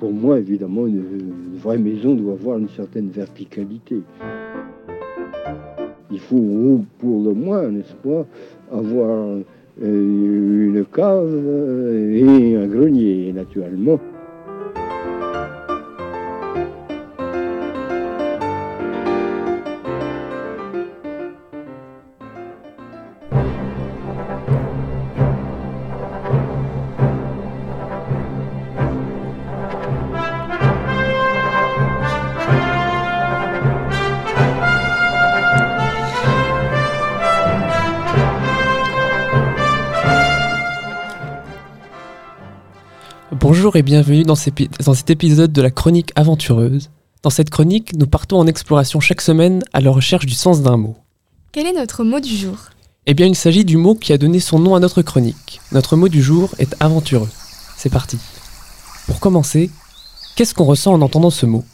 pour moi, évidemment, une, vraie maison doit avoir une certaine verticalité. Il faut, pour le moins, n'est-ce pas, avoir euh, une cave et un grenier, naturellement. Bonjour et bienvenue dans, cet épisode de la chronique aventureuse. Dans cette chronique, nous partons en exploration chaque semaine à la recherche du sens d'un mot. Quel est notre mot du jour? Eh bien, il s'agit du mot qui a donné son nom à notre chronique. Notre mot du jour est aventureux. C'est parti. Pour commencer, qu'est-ce qu'on ressent en entendant ce mot?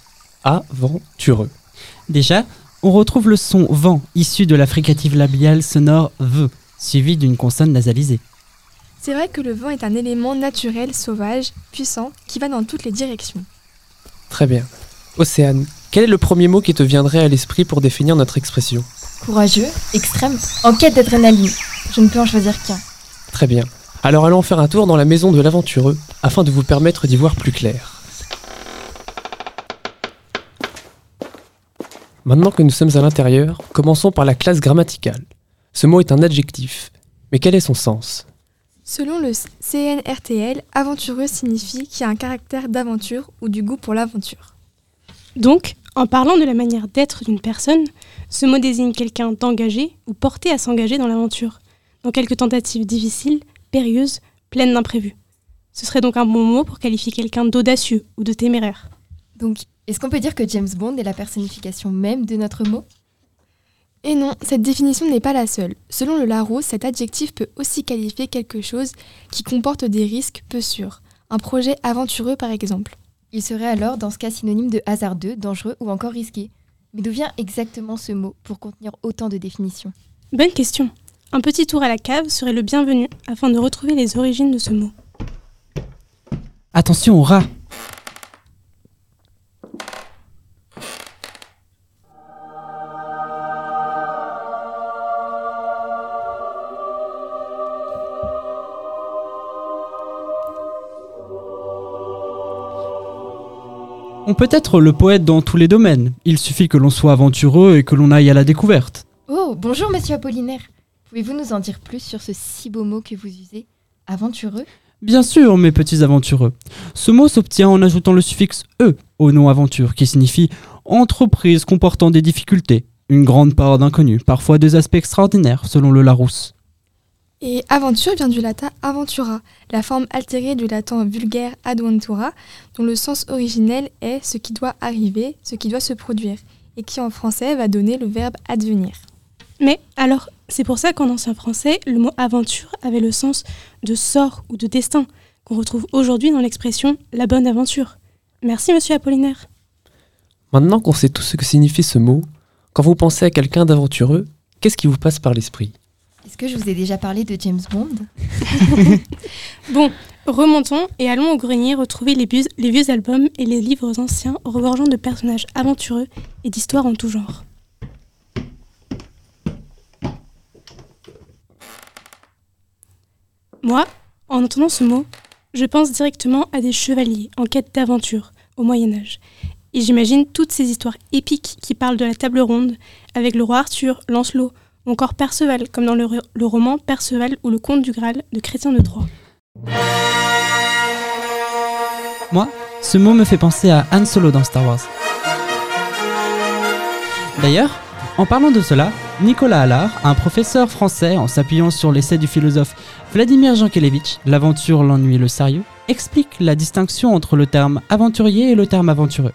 Aventureux. Déjà, on retrouve le son vent issu de la fricative labiale sonore v, suivi d'une consonne nasalisée. C'est vrai que le vent est un élément naturel, sauvage, puissant, qui va dans toutes les directions. Très bien. Océane, quel est le premier mot qui te viendrait à l'esprit pour définir notre expression? Courageux, extrême, en quête d'adrénaline. Je ne peux en choisir qu'un. Très bien. Alors allons faire un tour dans la maison de l'aventureux afin de vous permettre d'y voir plus clair. Maintenant que nous sommes à l'intérieur, commençons par la classe grammaticale. Ce mot est un adjectif, mais quel est son sens? Selon le CNRTL, aventureux signifie qu'il y a un caractère d'aventure ou du goût pour l'aventure. Donc, en parlant de la manière d'être d'une personne, ce mot désigne quelqu'un d'engagé ou porté à s'engager dans l'aventure, dans quelques tentatives difficiles, périlleuses, pleines d'imprévus. Ce serait donc un bon mot pour qualifier quelqu'un d'audacieux ou de téméraire. Donc, est-ce qu'on peut dire que James Bond est la personnification même de notre mot? Et non, cette définition n'est pas la seule. Selon le Larousse, cet adjectif peut aussi qualifier quelque chose qui comporte des risques peu sûrs. Un projet aventureux par exemple. Il serait alors dans ce cas synonyme de hasardeux, dangereux ou encore risqué. Mais d'où vient exactement ce mot pour contenir autant de définitions? Bonne question. Un petit tour à la cave serait le bienvenu afin de retrouver les origines de ce mot. Attention au rat On peut être le poète dans tous les domaines. Il suffit que l'on soit aventureux et que l'on aille à la découverte. Oh, bonjour monsieur Apollinaire. Pouvez-vous nous en dire plus sur ce si beau mot que vous usez Aventureux? Bien sûr, mes petits aventureux. Ce mot s'obtient en ajoutant le suffixe e au nom aventure, qui signifie entreprise comportant des difficultés, une grande part d'inconnus, parfois des aspects extraordinaires, selon le Larousse. Et aventure vient du latin aventura, la forme altérée du latin vulgaire adventura, dont le sens originel est ce qui doit arriver, ce qui doit se produire, et qui en français va donner le verbe advenir. Mais alors, c'est pour ça qu'en ancien français, le mot aventure avait le sens de sort ou de destin, qu'on retrouve aujourd'hui dans l'expression la bonne aventure. Merci, monsieur Apollinaire. Maintenant qu'on sait tout ce que signifie ce mot, quand vous pensez à quelqu'un d'aventureux, qu'est-ce qui vous passe par l'esprit? Est-ce que je vous ai déjà parlé de James Bond Bon, remontons et allons au grenier retrouver les, vieux albums et les livres anciens regorgeant de personnages aventureux et d'histoires en tout genre. Moi, en entendant ce mot, je pense directement à des chevaliers en quête d'aventure au Moyen Âge. Et j'imagine toutes ces histoires épiques qui parlent de la table ronde, avec le roi Arthur, Lancelot, ou encore Perceval, comme dans le, roman Perceval ou le conte du Graal de Chrétien de Troyes. Moi, ce mot me fait penser à Han Solo dans Star Wars. D'ailleurs, en parlant de cela, Nicolas Allard, un professeur français en s'appuyant sur l'essai du philosophe Vladimir Jankélévitch, L'aventure, l'ennui, le sérieux, explique la distinction entre le terme aventurier et le terme aventureux.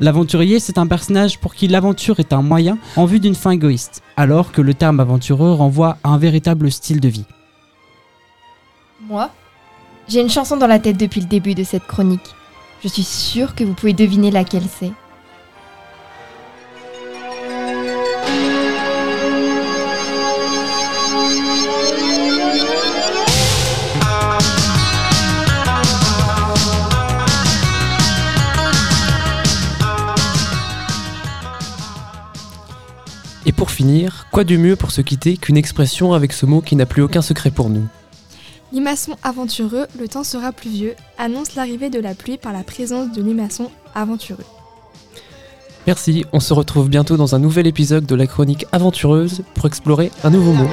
L'aventurier, c'est un personnage pour qui l'aventure est un moyen en vue d'une fin égoïste, alors que le terme aventureux renvoie à un véritable style de vie. Moi, j'ai une chanson dans la tête depuis le début de cette chronique. Je suis sûre que vous pouvez deviner laquelle c'est. Et pour finir, quoi de mieux pour se quitter qu'une expression avec ce mot qui n'a plus aucun secret pour nous Limaçon aventureux, le temps sera pluvieux, annonce l'arrivée de la pluie par la présence de limaçon aventureux. Merci, on se retrouve bientôt dans un nouvel épisode de la chronique aventureuse pour explorer un nouveau mot.